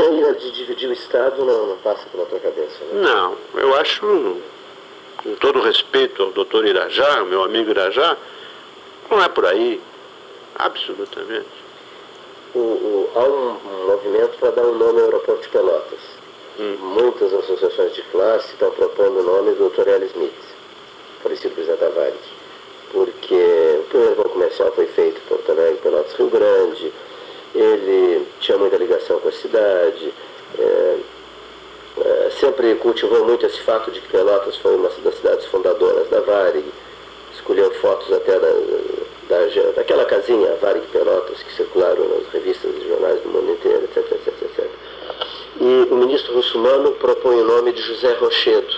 ideia de dividir o Estado não, não passa pela tua cabeça, né? Não, eu acho, com todo respeito ao doutor Irajá, meu amigo Irajá, não é por aí. Absolutamente. O, o, há um, um movimento para dar um nome ao aeroporto de Pelotas. Hum. Muitas associações de classe estão propondo o nome do Dr. L. Smith, falecido presidente Tavares. Porque o primeiro voo comercial foi feito em Porto Alegre, Pelotas, Rio Grande. Ele tinha muita ligação com a cidade. É, é, sempre cultivou muito esse fato de que Pelotas foi uma das cidades fundadoras da Varig. Escolheu fotos até da, da, daquela casinha, Varig Pelotas, que circularam nas revistas e jornais do mundo inteiro, etc, etc, etc. E o ministro russomano propõe o nome de José Rochedo.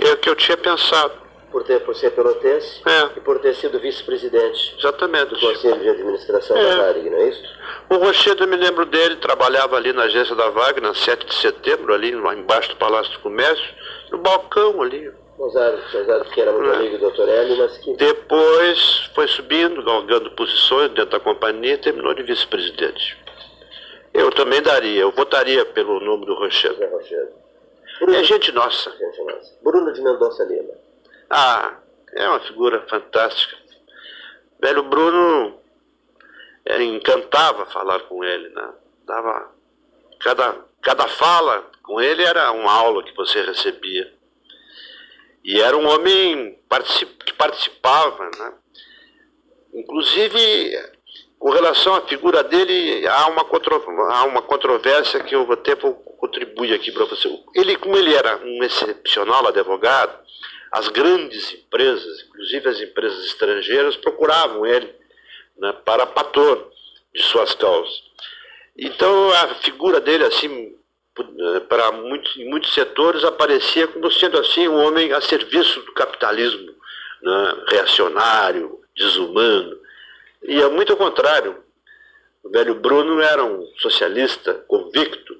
É o que eu tinha pensado. Por, ter, por ser pelotense é. e por ter sido vice-presidente Exatamente. do Conselho de Administração É. da Varig, não é isso? O Rochedo, eu me lembro dele, trabalhava ali na agência da Wagner, 7 de setembro, ali lá embaixo do Palácio do Comércio, no balcão ali. Mozart, Mozart que era muito É. amigo do Dr. L, mas que Depois foi subindo, galgando posições dentro da companhia e terminou de vice-presidente. Eu também daria, eu votaria pelo nome do Rochedo. José Rochedo. É gente nossa. Gente nossa. Bruno de Mendonça Lima. Ah, é uma figura fantástica. Velho Bruno é, encantava falar com ele, né? Dava cada, cada fala com ele era uma aula que você recebia. E era um homem particip, que participava, né? Inclusive, com relação à figura dele, há uma, contro, há uma controvérsia que eu até vou contribuir aqui para você. Ele, como ele era um excepcional advogado, as grandes empresas, inclusive as empresas estrangeiras, procuravam ele né, para patrono de suas causas. Então a figura dele, assim, para muitos, em muitos setores, aparecia como sendo assim um homem a serviço do capitalismo né, reacionário, desumano. E é muito ao contrário. O velho Bruno era um socialista convicto,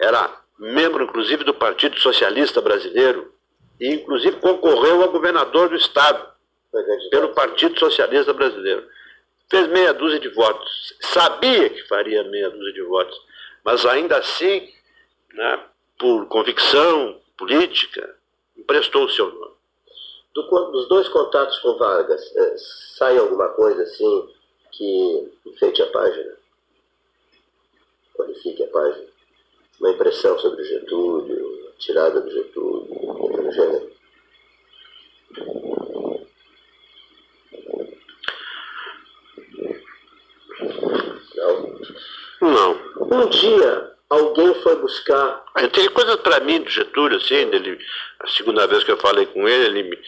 era membro, inclusive, do Partido Socialista Brasileiro, e inclusive concorreu a governador do Estado pelo Partido Socialista Brasileiro. Fez meia dúzia de votos. Sabia que faria meia dúzia de votos, mas ainda assim, né, por convicção política, emprestou o seu nome. Do, dos dois contatos com Vargas, eh, sai alguma coisa assim que enfeite a página? Qualifique a página? Uma impressão sobre Getúlio, tirada do Getúlio, Não? Não. Um dia alguém foi buscar Tem coisas para mim do Getúlio, assim, dele, a segunda vez que eu falei com ele, ele me.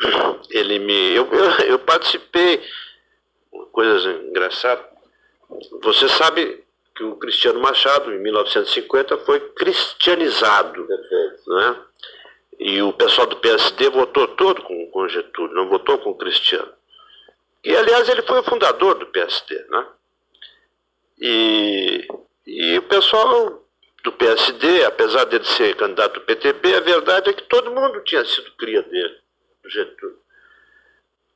Ele me eu, eu, eu participei, coisas engraçadas. Você sabe que o Cristiano Machado, em 1950, foi cristianizado. Né? E o pessoal do PSD votou todo com, com Getúlio, não votou com o Cristiano. E, aliás, ele foi o fundador do PSD. Né? E, e o pessoal do PSD, apesar dele ser candidato do PTB, a verdade é que todo mundo tinha sido cria dele, do Getúlio.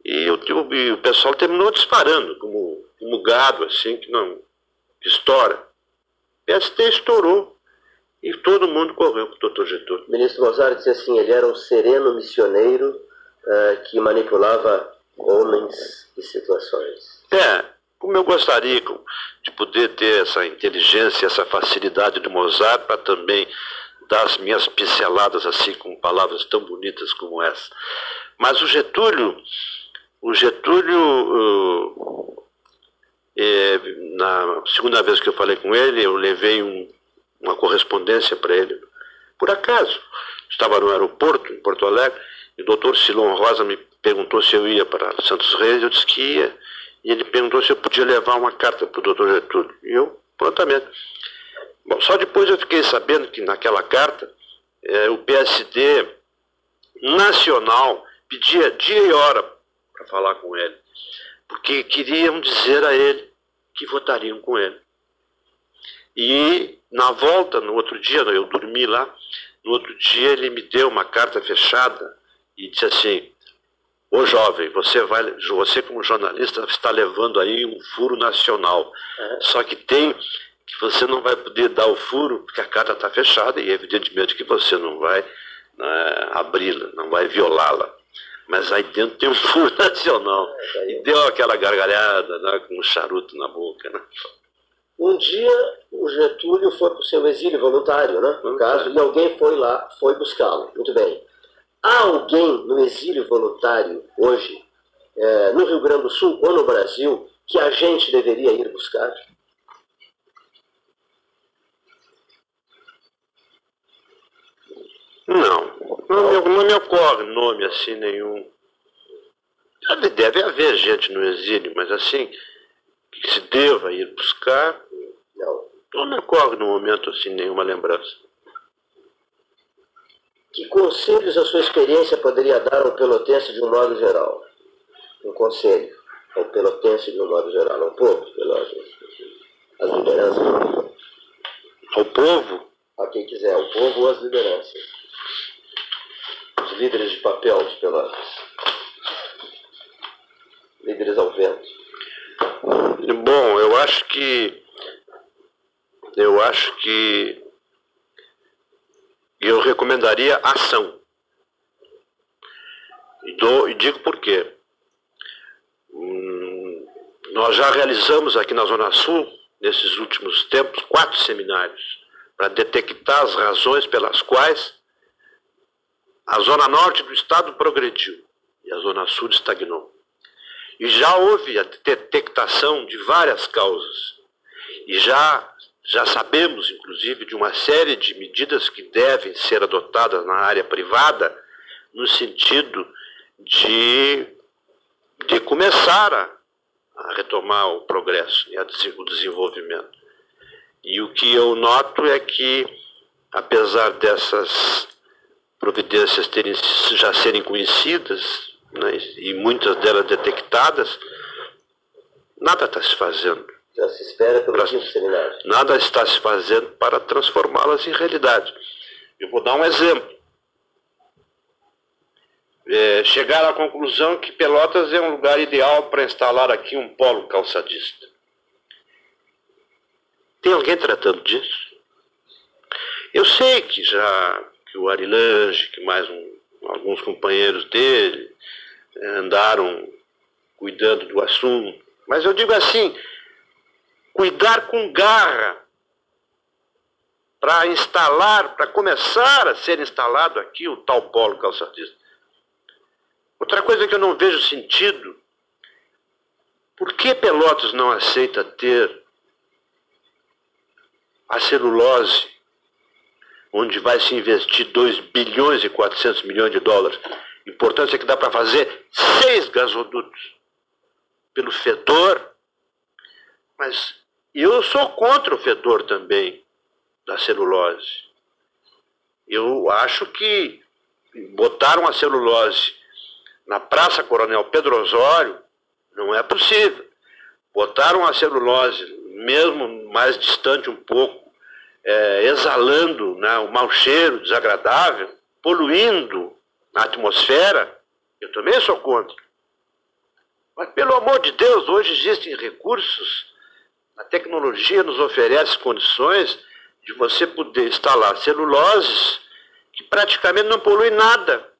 E o, o, e o pessoal terminou disparando, como, como gado, assim, que não que estoura. O PSD estourou e todo mundo correu com o doutor Getúlio. O ministro Mozart disse assim, ele era um sereno missioneiro eh, que manipulava homens e situações. É, como eu gostaria de poder ter essa inteligência, essa facilidade do Mozart para também dar as minhas pinceladas assim com palavras tão bonitas como essa. Mas o Getúlio, o Getúlio, uh, é, na segunda vez que eu falei com ele, eu levei um, uma correspondência para ele. Por acaso, estava no aeroporto, em Porto Alegre, e o doutor Silon Rosa me perguntou se eu ia para Santos Reis, eu disse que ia, e ele perguntou se eu podia levar uma carta para o doutor Getúlio. E eu, prontamente. Bom, só depois eu fiquei sabendo que naquela carta é, o PSD nacional pedia dia e hora para falar com ele, porque queriam dizer a ele que votariam com ele. E na volta, no outro dia, eu dormi lá, no outro dia ele me deu uma carta fechada e disse assim: Ô jovem, você vai, você como jornalista está levando aí um furo nacional. Só que tem que você não vai poder dar o furo, porque a carta está fechada e evidentemente que você não vai né, abri-la, não vai violá-la. Mas aí dentro tem um furo nacional. E deu aquela gargalhada né, com um charuto na boca. Né? Um dia o Getúlio foi para o seu exílio voluntário, né? No caso, e alguém foi lá, foi buscá-lo. Muito bem. Há alguém no exílio voluntário hoje, é, no Rio Grande do Sul ou no Brasil, que a gente deveria ir buscar? Não, não, me, não me ocorre nome assim nenhum. Deve, deve haver gente no exílio, mas assim, que se deva ir buscar, não. Não me ocorre no momento assim nenhuma lembrança. Que conselhos a sua experiência poderia dar ao pelotense de um modo geral? Um conselho ao pelotense de um modo geral, ao povo pelotense, às lideranças. Ao povo? A quem quiser, ao povo ou às lideranças. Os líderes de papel de Pelotas. Líderes ao vento. Bom, eu acho que eu acho que eu recomendaria ação. E, dou, e digo por quê. Hum, nós já realizamos aqui na Zona Sul, nesses últimos tempos, quatro seminários para detectar as razões pelas quais a Zona Norte do Estado progrediu e a Zona Sul estagnou. E já houve a detectação de várias causas. E já, já sabemos, inclusive, de uma série de medidas que devem ser adotadas na área privada, no sentido de, de começar a, a retomar o progresso e a, o desenvolvimento. E o que eu noto é que, apesar dessas providências terem, já serem conhecidas, né, e muitas delas detectadas, nada está se fazendo. Já se espera pelo quinto seminário. Nada está se fazendo para transformá-las em realidade. Eu vou dar um exemplo. É, chegar à conclusão que Pelotas é um lugar ideal para instalar aqui um polo calçadista. Tem alguém tratando disso? Eu sei que já que o Arilange, que mais um, alguns companheiros dele, andaram cuidando do assunto. Mas eu digo assim, cuidar com garra para instalar, para começar a ser instalado aqui o tal polo calçadista. Outra coisa que eu não vejo sentido, por que Pelotas não aceita ter a celulose, onde vai se investir 2 bilhões e 400 milhões de dólares, importância é que dá para fazer seis gasodutos pelo fedor, mas eu sou contra o fedor também da celulose. Eu acho que botaram a celulose na Praça Coronel Pedro Osório não é possível. Botaram a celulose, mesmo mais distante um pouco, é, exalando né, o mau cheiro desagradável, poluindo na atmosfera, eu também sou contra. Mas, pelo amor de Deus, hoje existem recursos, a tecnologia nos oferece condições de você poder instalar celuloses que praticamente não poluem nada.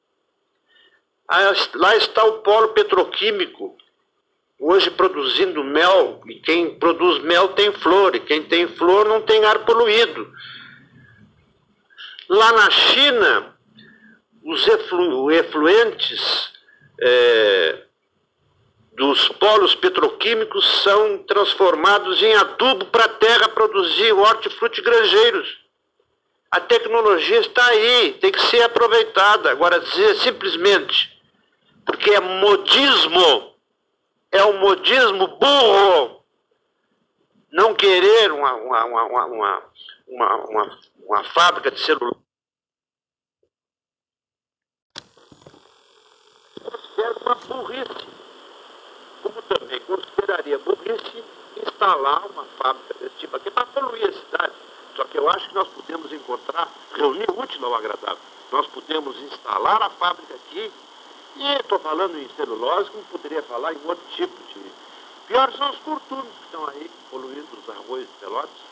Lá está o polo petroquímico, hoje produzindo mel, e quem produz mel tem flor, e quem tem flor não tem ar poluído. Lá na China, os eflu efluentes é, dos polos petroquímicos são transformados em adubo para a terra produzir hortifruti granjeiros. A tecnologia está aí, tem que ser aproveitada. Agora, dizer simplesmente porque é modismo, é um modismo burro, não querer uma, uma, uma, uma, uma, uma fábrica de celular considero uma burrice. Como também consideraria burrice instalar uma fábrica desse tipo aqui para poluir a cidade. Só que eu acho que nós podemos encontrar, reunir útil ao agradável. Nós podemos instalar a fábrica aqui, e estou falando em celulose, como poderia falar em outro tipo de. Pior são os curtumes que estão aí poluindo os arroios de pelotas.